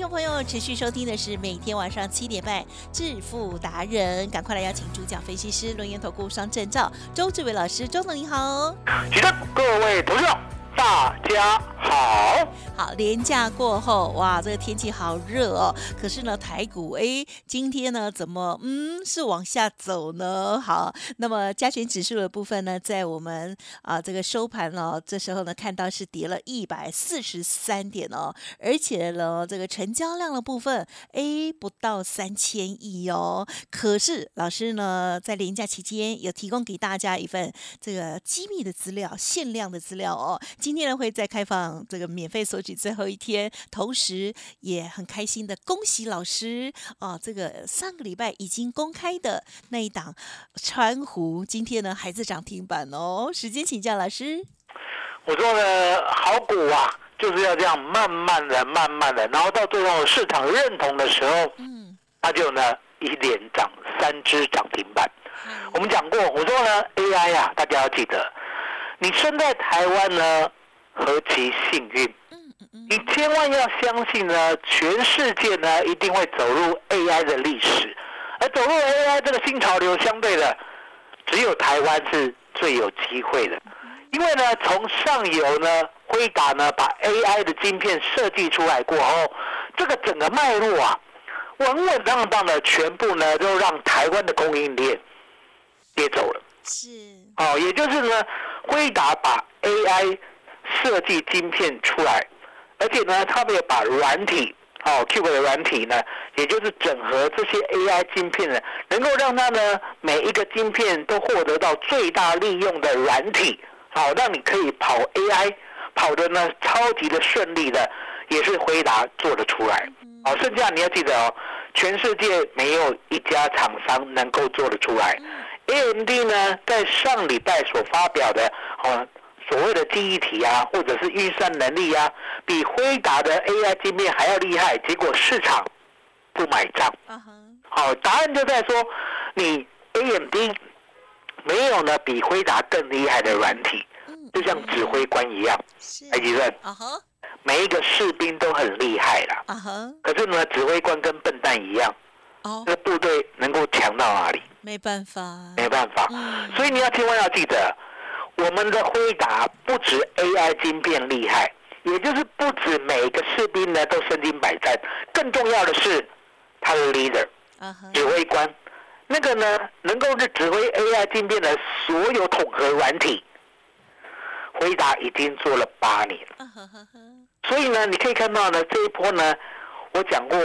听众朋友持续收听的是每天晚上七点半《致富达人》，赶快来邀请主讲分析师轮研投顾双证照周志伟老师，周总你好。起身，各位同学，大家好。好，连假过后，哇，这个天气好热哦。可是呢，台股哎，今天呢，怎么嗯是往下走呢？好，那么加权指数的部分呢，在我们啊这个收盘哦，这时候呢，看到是跌了一百四十三点哦，而且呢，这个成交量的部分哎不到三千亿哦。可是老师呢，在连假期间有提供给大家一份这个机密的资料、限量的资料哦。今天呢，会再开放这个免费索取。最后一天，同时也很开心的恭喜老师啊！这个上个礼拜已经公开的那一档川湖，今天呢还是涨停板哦。时间请教老师。我说呢，好股啊，就是要这样慢慢的、慢慢的，然后到最后市场认同的时候，嗯，它就呢一连涨三只涨停板。我们讲过，我说呢，AI 啊，大家要记得，你生在台湾呢，何其幸运。你千万要相信呢，全世界呢一定会走入 AI 的历史，而走入 AI 这个新潮流，相对的只有台湾是最有机会的，因为呢，从上游呢，辉达呢把 AI 的晶片设计出来过后，这个整个脉络啊，稳稳当当的全部呢都让台湾的供应链跌走了。是。哦，也就是呢，辉达把 AI 设计晶片出来。而且呢，他们也把软体，哦，Q 的软体呢，也就是整合这些 AI 晶片呢，能够让它呢每一个晶片都获得到最大利用的软体，好，让你可以跑 AI，跑的呢超级的顺利的，也是回答做得出来。好，剩下你要记得哦，全世界没有一家厂商能够做得出来。AMD 呢，在上礼拜所发表的，啊。所谓的记忆体啊，或者是运算能力啊，比辉达的 AI 晶片还要厉害，结果市场不买账。好，答案就在说，你 AMD 没有呢比辉达更厉害的软体，就像指挥官一样。埃及人，每一个士兵都很厉害了。可是呢，指挥官跟笨蛋一样。哦，这部队能够强到哪里？没办法，没办法。所以你要千万要记得。我们的辉达不止 AI 晶片厉害，也就是不止每个士兵呢都身经百战，更重要的是他的 leader，指挥官，那个呢能够是指挥 AI 晶片的所有统合软体，辉达已经做了八年，所以呢你可以看到呢这一波呢，我讲过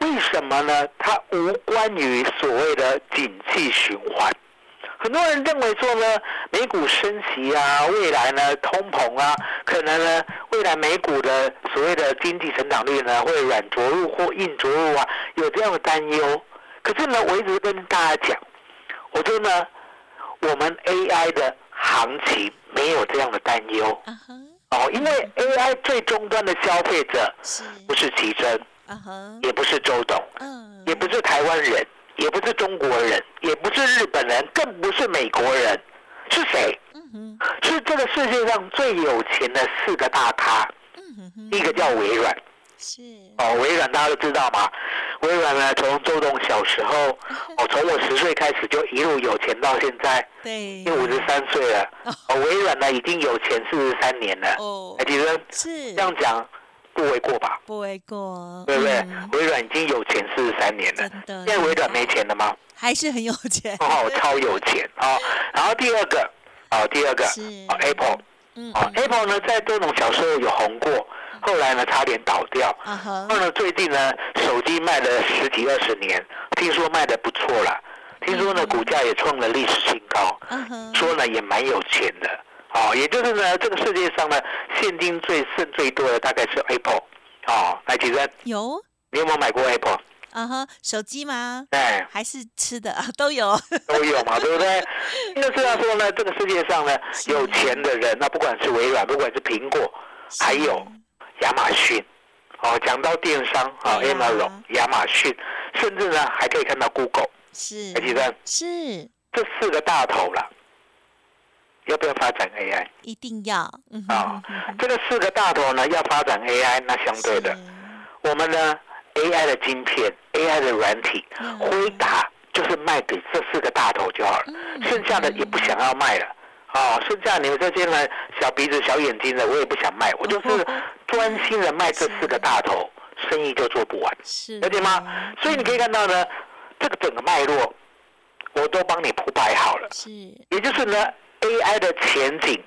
为什么呢？它无关于所谓的景气循环。很多人认为说呢，美股升息啊，未来呢通膨啊，可能呢未来美股的所谓的经济成长率呢会软着陆或硬着陆啊，有这样的担忧。可是呢，我一直跟大家讲，我说呢，我们 AI 的行情没有这样的担忧。哦，因为 AI 最终端的消费者不是奇珍，也不是周董，也不是台湾人。也不是中国人，也不是日本人，更不是美国人，是谁？是这个世界上最有钱的四个大咖。第一个叫微软，是哦，微软大家都知道嘛。微软呢，从周董小时候，哦，从我十岁开始就一路有钱到现在，对，经五十三岁了。哦，微软呢已经有钱四十三年了。哦，还记得是这样讲。不为过吧？不为过，对不对？微软已经有钱四十三年了，现在微软没钱了吗？还是很有钱，哦，超有钱啊！然后第二个，哦，第二个，是 Apple，嗯哦，Apple 呢在这种小时候有红过，后来呢差点倒掉。后呢，最近呢，手机卖了十几二十年，听说卖的不错了。听说呢，股价也创了历史新高，说呢也蛮有钱的。哦，也就是呢，这个世界上呢，现金最剩最多的大概是 Apple。哦，来，其实有。你有没有买过 Apple？啊哈手机吗？哎，还是吃的？啊 都有。都有嘛，对不对？就是要说呢，这个世界上呢，有钱的人，那不管是微软，不管是苹果，还有亚马逊，哦，讲到电商啊，Amazon、亚马逊，甚至呢还可以看到 Google 是还记得是。这四个大头了，要不要发展 AI？一定要。嗯啊哼哼哼。这个四个大头呢要发展 AI，那相对的，我们呢 AI 的晶片、AI 的软体，嗯。辉达就是卖给这四个大头就好了，嗯剩下的也不想要卖了。哦，剩下你们这些呢小鼻子小眼睛的，我也不想卖，我就是 专心的卖这四个大头，生意就做不完，是。了解吗？所以你可以看到呢，这个整个脉络我都帮你铺排好了，是。也就是呢 AI 的前景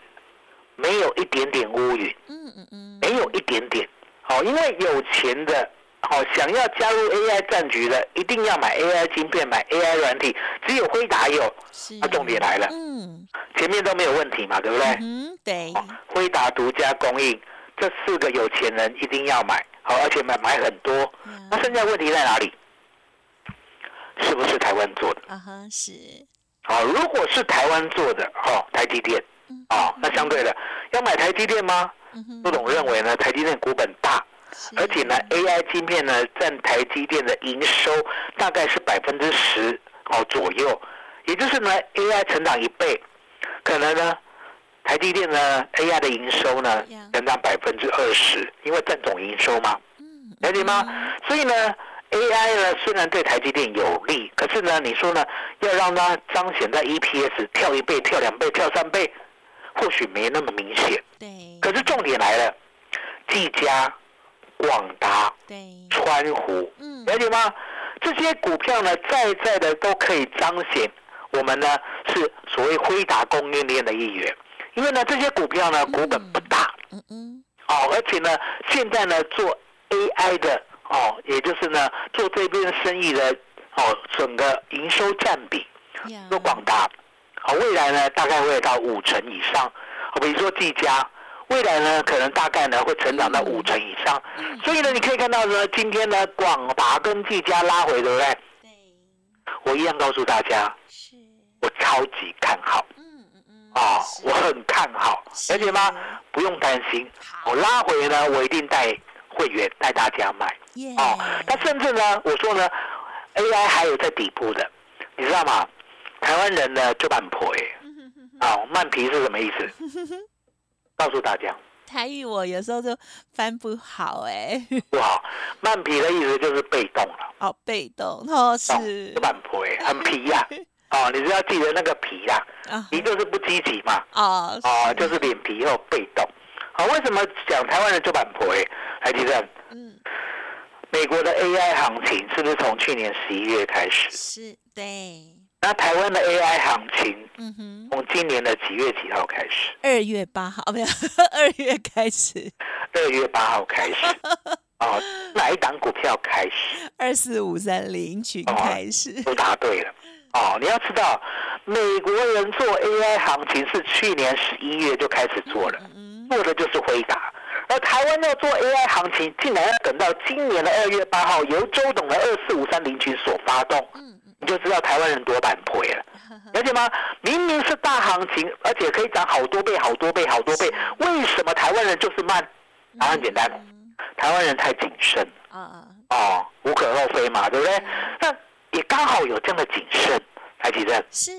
没有一点点乌云。嗯嗯嗯没有一点点。好、因为有钱的，好、想要加入 AI 战局的，一定要买 AI 晶片，买 AI 软体。只有辉达有，是那重点来了嗯前面都没有问题嘛，对不对？嗯对哦辉达独家供应，这四个有钱人一定要买，好、而且买买很多。那呀剩下问题在哪里？是不是台湾做的？啊哈是好、如果是台湾做的，哦，台积电，嗯。哦，那相对的，要买台积电吗？嗯哼。陆董认为呢，台积电股本大，而且呢，AI 晶片呢占台积电的营收大概是百分之十哦左右，也就是呢 AI 成长一倍，可能呢台积电呢 AI 的营收呢成长百分之二十，因为占总营收嘛，嗯。了解吗？所以呢 AI 呢虽然对台积电有利，可是呢你说呢要让它彰显在 EPS 跳一倍、跳两倍、跳三倍，或许没那么明显。对可是重点来了，技嘉、广达、对川湖，嗯了解吗？这些股票呢，在在的都可以彰显我们呢是所谓辉达供应链的一员。因为呢，这些股票呢股本不大嗯嗯哦，而且呢，现在呢做 AI 的哦，也就是呢做这边生意的哦，整个营收占比，呀。说广达，好，未来呢大概会到五成以上。好，比如说技嘉，未来呢可能大概呢会成长到五成以上。嗯。所以呢，你可以看到呢，今天呢广达跟技嘉拉回，对不对？对我一样告诉大家，是。我超级看好。嗯嗯嗯啊、我很看好，是。了解吗？不用担心，我拉回呢，我一定带会员带大家买。哦。那甚至呢，我说呢，AI 还有在底部的，你知道吗？台湾人呢就蛮婆啊，慢皮是什么意思？告诉大家，台语我有时候就翻不好哎，不好，慢皮的意思就是被动了，哦被动哦是。动就蛮婆哎，很皮呀、哦，你是要记得那个皮呀、啊。皮就是不积极嘛，哦哦，就是脸皮又被动。好、为什么讲台湾人就蛮婆哎？还记得嗯美国的 AI 行情是不是从去年十一月开始？是对那台湾的 AI 行情嗯哼从今年的几月几号开始？二月八号哦没有 二月开始二月八号开始。哦，哪一档股票开始？二四五三零群哦开始都答对了。哦，你要知道，美国人做 AI 行情是去年十一月就开始做了，嗯做的就是回答。而台湾要做 AI 行情，竟然要等到今年的二月八号，由周董的二四五三零群所发动，你就知道台湾人多板腿了，了解吗？明明是大行情，而且可以涨好多倍、好多倍、好多倍，为什么台湾人就是慢？答案简单，嗯台湾人太谨慎。啊啊。哦，无可厚非嘛，对不对？那也刚好有这样的谨慎，台积电，是。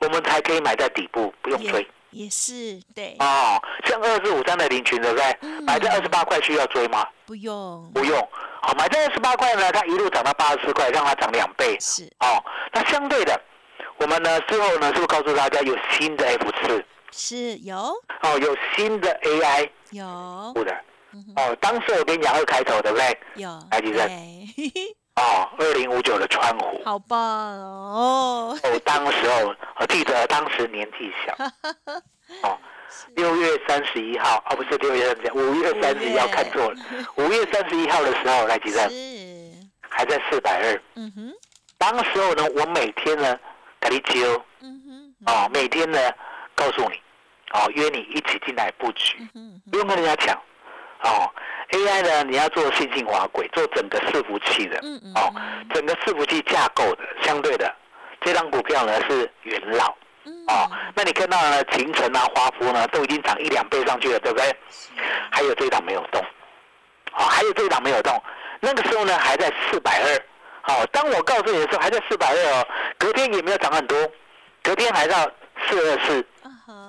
我们才可以买在底部，不用追也也是对哦。像二四五三的林群，对不对？嗯买在二十八块需要追吗？不用不用。好，买在二十八块呢，它一路涨到八十四块，让它涨两倍。是哦，那相对的，我们呢之后呢，是不是告诉大家有新的 F 四？是有哦，有新的 AI 有股的。哦，当时我跟你讲二开头，对不对？有台积电对哦，二零五九的川湖。好棒哦。哦，当时候我记得当时年纪小，哦，六月三三十一号，哦，不是六月三十，五月三十一号看错了。五月三十一号的时候，来几站，还在四百二。嗯哼，当时候呢，我每天呢给你揪嗯哼，啊，每天呢告诉你，哦，约你一起进来布局，不用跟人家抢。哦，AI 呢，你要做线性滑轨，做整个伺服器的，嗯嗯哦，整个伺服器架构的，相对的，这张股票呢是元老。嗯哦，那你看到呢，秦城啊、华孚呢，都已经涨一两倍上去了，对不对？还有这一档没有动，哦，还有这一档没有动。那个时候呢，还在四百二。哦，当我告诉你的时候，还在四百二哦。隔天也没有涨很多，隔天还到四二四，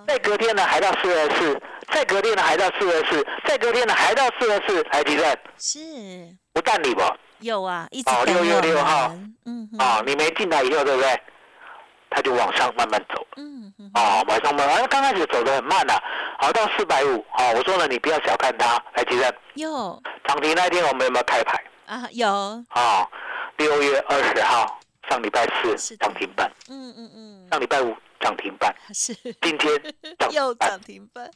再隔天呢还到四二四，再隔天呢还到四二四，再隔天呢还到四二四，还记得是。不淡你不？有啊，一直哦等6月我6号们，嗯哼，啊，你没进来以后，对不对？它就往上慢慢走。嗯哼，哦，往上慢慢，刚开始走的很慢的、好到四百五，哦，我说了，你不要小看它，来，吉正，有。涨停那一天我们有没有开牌？啊有，哦，六月二十号，上礼拜四的。涨停板，嗯嗯嗯，上礼拜五涨停板，是。今天涨 又涨，停板，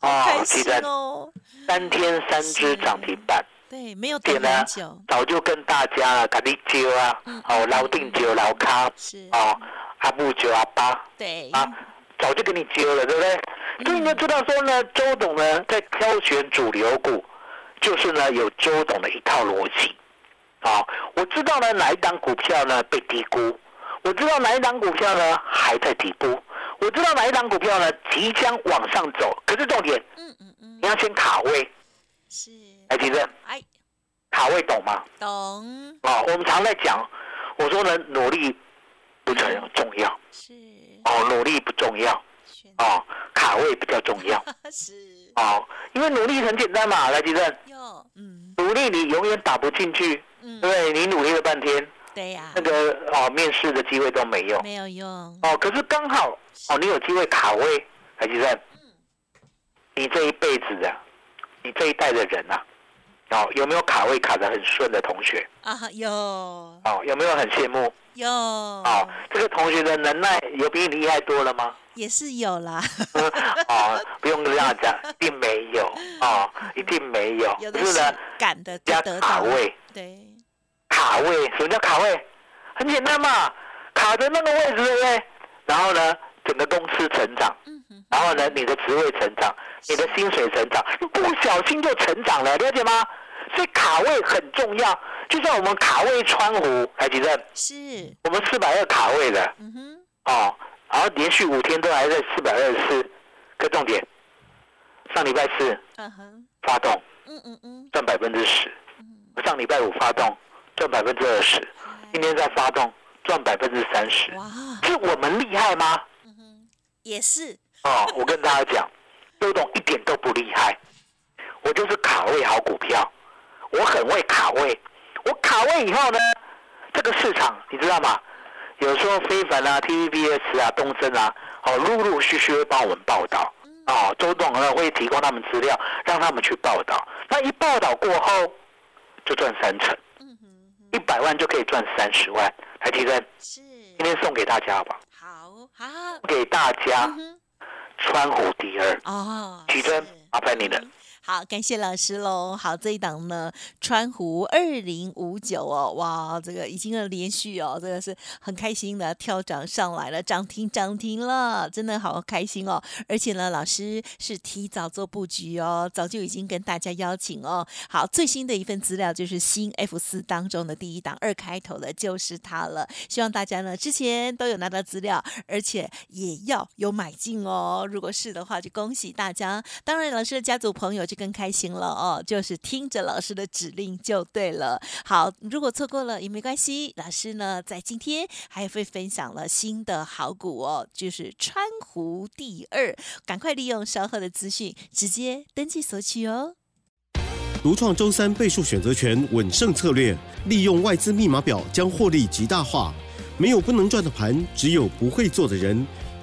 哇，好开心哦。三天三只涨停板，对，没有等很久，早就跟大家了，赶紧揪啊嗯，哦，老定揪老卡，是，哦，阿布揪阿八对，啊，早就给你揪了，对不对？所以你就知道说呢，周董呢在挑选主流股，就是呢有周董的一套逻辑。啊、我知道呢哪一档股票呢被低估，我知道哪一档股票呢还在底部，我知道哪一档股票呢即将往上走。可是重点，嗯嗯嗯。你，要先卡位，是，来，吉正，哎，卡位懂吗？懂，哦，我们常在讲，我说呢努力不是很重要，是，哦，努力不重要，选哦，卡位比较重要，是，哦，因为努力很简单嘛，来，吉正，有，嗯努力你永远打不进去，对嗯不，对？你努力了半天，对呀。那，个哦面试的机会都没有。没有用，哦，可是刚好哦，你有机会卡位，海基生，你这一辈子的，你这一代的人呐、哦，有没有卡位卡得很顺的同学？啊，有。哦，有没有很羡慕？有，哦，这个同学的能耐有比你厉害多了吗？也是有啦，哦，不用这样讲，一定没有。哦，一定没有。有的是可是呢，赶的加，卡位，对，卡位，什么叫卡位？很简单嘛，卡着那个位置，对不对？然后呢，整个公司成长，然后呢，你的职位成长，你的薪水成长，不小心就成长了，了解吗？所以卡位很重要，就像我们卡位川湖，还记得是，我们四百二卡位的。嗯哼，哦，然后连续五天都还在四百二十四，可重点，上礼拜四嗯哼，发动。嗯嗯嗯，赚百分之十，嗯，上礼拜五发动赚百分之二十，今天再发动赚百分之三十，哇，是我们厉害吗？嗯哼，也是，哦，我跟大家讲，周董一点都不厉害，我就是卡位好股票，我很会卡位。我卡位以后呢，这个市场你知道吗？有时候非凡啊、TVBS 啊、东森啊，哦，陆陆续续会帮我们报道。哦，周董呢会提供他们资料，让他们去报道。那一报道过后，就赚三成，一百万就可以赚三十万。来，提升是，今天送给大家好不好？好，好，给大家川湖第二。哦，提珍是麻烦你了。好，感谢老师喽。好，这一档呢，川湖二零五九哦，哇，这个已经要连续哦，真的是很开心的跳涨上来了，涨停涨停了，真的好开心哦。而且呢，老师是提早做布局哦，早就已经跟大家邀请哦。好，最新的一份资料就是新 F 四当中的第一档二开头的就是它了。希望大家呢之前都有拿到资料，而且也要有买进哦。如果是的话，就恭喜大家。当然，老师的家族朋友就更开心了哦，就是听着老师的指令就对了。好，如果错过了也没关系，老师呢在今天还会分享了新的好股哦，就是川湖第二，赶快利用稍后的资讯直接登记索取哦。独创周三倍数选择权稳胜策略，利用外资密码表将获利极大化。没有不能赚的盘，只有不会做的人。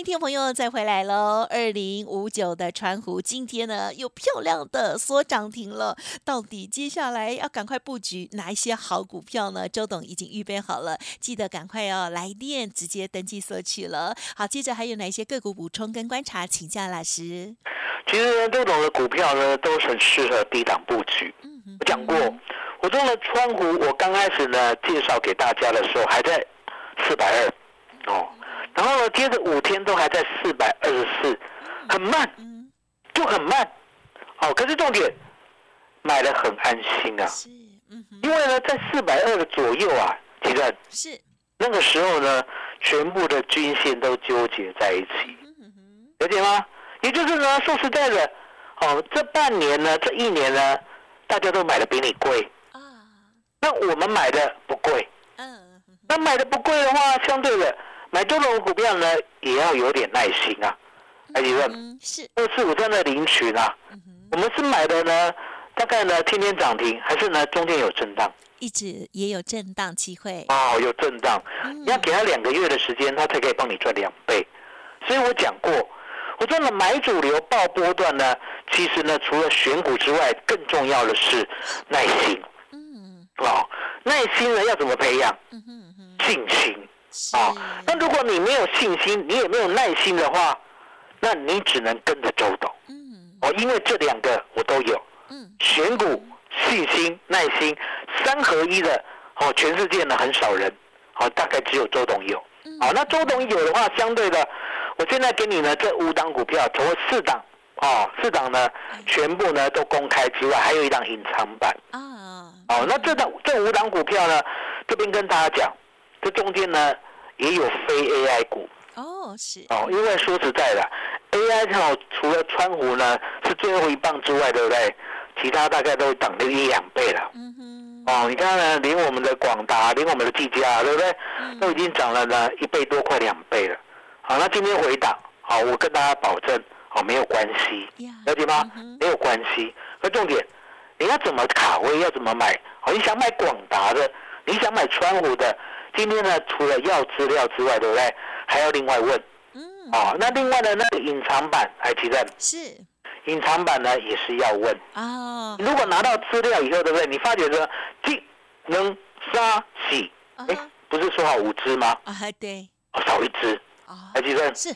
欢迎听众朋友再回来喽！二零五九的川湖今天呢又漂亮的缩涨停了，到底接下来要赶快布局哪一些好股票呢？周董已经预备好了，记得赶快要来电直接登记索取了。好，接着还有哪些个股补充跟观察，请教老师。其实呢，周董的股票呢都很适合低档布局。嗯我讲过，我中的川湖，我刚开始呢介绍给大家的时候还在四百二哦。然后呢，接着五天都还在四百二十四，很慢，就很慢。好，可是重点买的很安心啊。因为呢，在四百二的左右啊，其实是那个时候呢，全部的均线都纠结在一起，了解吗？也就是呢，说实在的，哦，这半年呢，这一年呢，大家都买的比你贵啊。那我们买的不贵，嗯，那买的不贵的话，相对的。买多种股票呢，也要有点耐心啊，艾迪问，是二四五三的领取呢，我们是买的呢，大概呢天天涨停，还是呢中间有震荡？一直也有震荡机会哦，有震荡，你要给他两个月的时间，他才可以帮你赚两倍。所以我讲过，我说呢买主流报波段呢，其实呢除了选股之外，更重要的是耐心。嗯，哦，耐心呢要怎么培养？嗯哼，信心。啊，那如果你没有信心，你也没有耐心的话，那你只能跟着周董。嗯，哦，因为这两个我都有。嗯，选股、信心、耐心三合一的，哦，全世界呢很少人，哦，大概只有周董有。哦，那周董有的话，相对的，我现在给你呢这五档股票，除了四档，哦，四档呢全部呢都公开之外，还有一档隐藏版。啊，哦，那这档这五档股票呢，这边跟大家讲。这中间呢，也有非 AI 股哦，是哦，因为说实在的，AI 哦，除了川湖呢是最后一棒之外，对不对？其他大概都涨了一两倍了。嗯哼。哦，你看呢，连我们的广达，连我们的技嘉，对不对？都已经涨了呢一倍多，快两倍了。好，那今天回档，好，我跟大家保证，好，没有关系，了解吗？没有关系。那重点，你要怎么卡位，要怎么买？好，你想买广达的，你想买川湖的。今天呢，除了要资料之外，对不对？还要另外问。嗯。哦，那另外呢那个隐藏版，还记得？是。隐藏版呢，也是要问。哦。如果拿到资料以后，对不对？你发觉说技能杀洗，哎，不是说好五只吗？啊，对。哦，少一只。哦。还记得？是。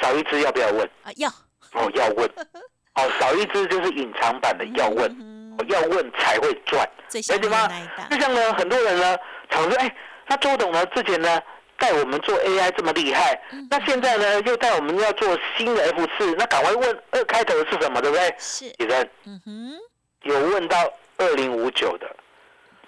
少一只要不要问？啊，要。哦，要问。哦，少一只就是隐藏版的要问，要问才会赚，了解吗？就像呢，很多人呢，常说，哎。那周董呢？之前呢带我们做 AI 这么厉害，那现在呢又带我们要做新的 F 四，那赶快问二开头的是什么，对不对？是。有人，嗯哼，有问到二零五九的，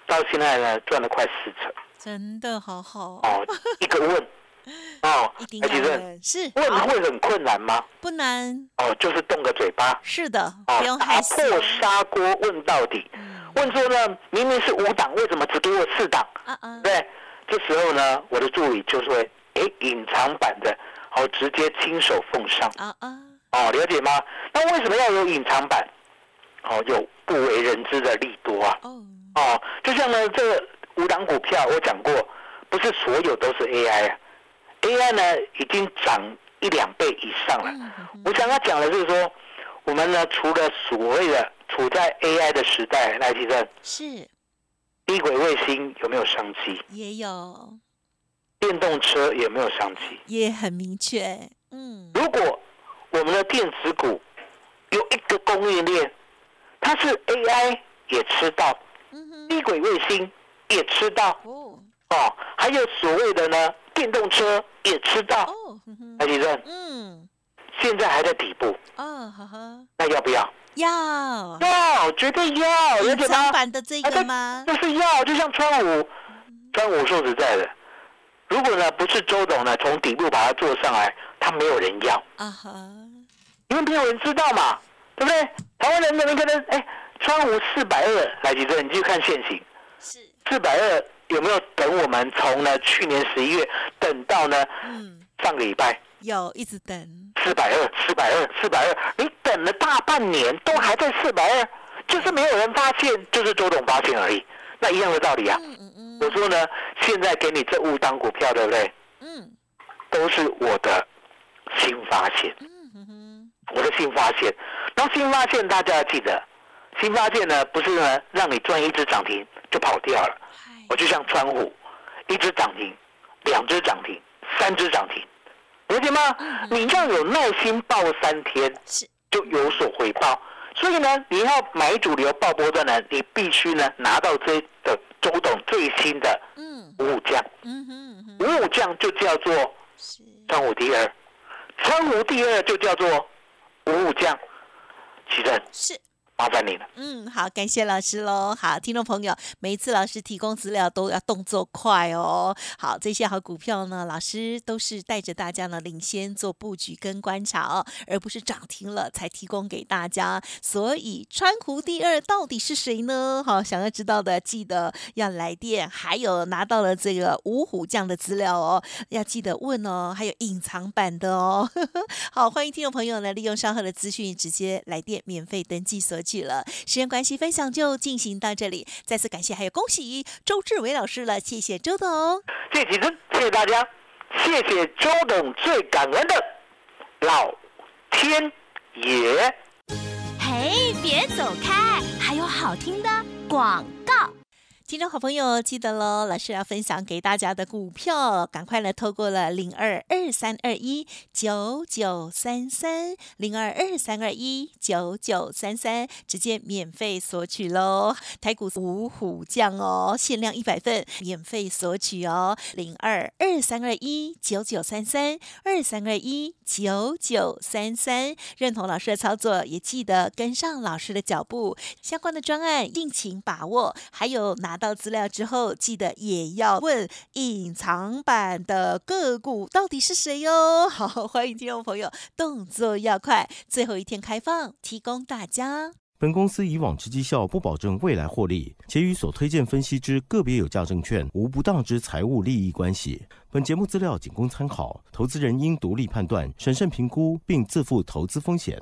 到现在呢赚了快四成，真的好好哦。一个问，哦，一定要问，是问会很困难吗？不难。哦，就是动个嘴巴。是的，不用害怕。打破砂锅问到底，问说呢，明明是五档，为什么只给我四档？啊啊，对。这时候呢，我的助理就是会哎隐藏版的，好直接亲手奉上啊啊哦，了解吗？那为什么要有隐藏版？哦，有不为人知的利多啊哦哦，就像呢这五档股票，我讲过，不是所有都是 AI 啊，AI 呢已经涨一两倍以上了。我想要讲的就是说，我们呢除了所谓的处在 AI 的时代，来提升是。低轨卫星有没有商机？也有。电动车有没有商机？也很明确。嗯。如果我们的电子股有一个供应链，它是 AI 也吃到，低轨卫星也吃到，哦，哦，还有所谓的呢，电动车也吃到。哦，海迪生，嗯，现在还在底部。哦，呵呵。那要不要？要要绝对要，隐藏版的这个吗？就是要，就像川五，川五说实在的，如果呢不是周董呢从底部把它做上来，他没有人要啊哈，因为没有人知道嘛，对不对？台湾人可能可能哎，川五四百二来几个，你去看现行，是四百二有没有等我们从呢去年十一月等到呢嗯上个礼拜。有一直等四百二，四百二，四百二，你等了大半年都还在四百二，就是没有人发现，就是周董发现而已，那一样的道理啊。嗯嗯嗯。我说呢，现在给你这五档股票，对不对？嗯都是我的新发现，我的新发现。然后新发现大家要记得，新发现呢不是呢让你赚一只涨停就跑掉了。嗨我就像川虎，一只涨停，两只涨停，三只涨停，了解吗？你要有耐心报三天，就有所回报。所以呢，你要买主流报波段呢，你必须呢拿到这的周董最新的嗯五五降，嗯哼嗯，五五降就叫做是川虎第二，川虎第二就叫做五五降。奇正，是。麻烦你了。嗯，好，感谢老师喽。好，听众朋友，每一次老师提供资料都要动作快哦。好，这些好股票呢，老师都是带着大家呢领先做布局跟观察哦，而不是涨停了才提供给大家。所以川湖第二到底是谁呢？好，想要知道的记得要来电，还有拿到了这个五虎将的资料哦，要记得问哦，还有隐藏版的哦。好，欢迎听众朋友呢利用稍后的资讯直接来电免费登记所了。时间关系，分享就进行到这里。再次感谢还有恭喜周志伟老师了，谢谢周董。谢谢谢谢大家，谢谢周董，最感恩的老天爷。嘿，别走开，还有好听的广告。听众好朋友，记得喽！老师要分享给大家的股票，赶快来透过了零二二三二一九九三三零二二三二一九九三三，直接免费索取喽！台股五虎将哦，限量一百份，免费索取哦！零二二三二一九九三三二三二一九九三三，认同老师的操作，也记得跟上老师的脚步，相关的专案尽情把握，还有拿到资料之后，记得也要问隐藏版的个股到底是谁哟。好，欢迎听众朋友动作要快，最后一天开放，提供大家。本公司以往之绩效不保证未来获利，且与所推荐分析之个别有价证券无不当之财务利益关系。本节目资料仅供参考，投资人应独立判断、审慎评估，并自负投资风险。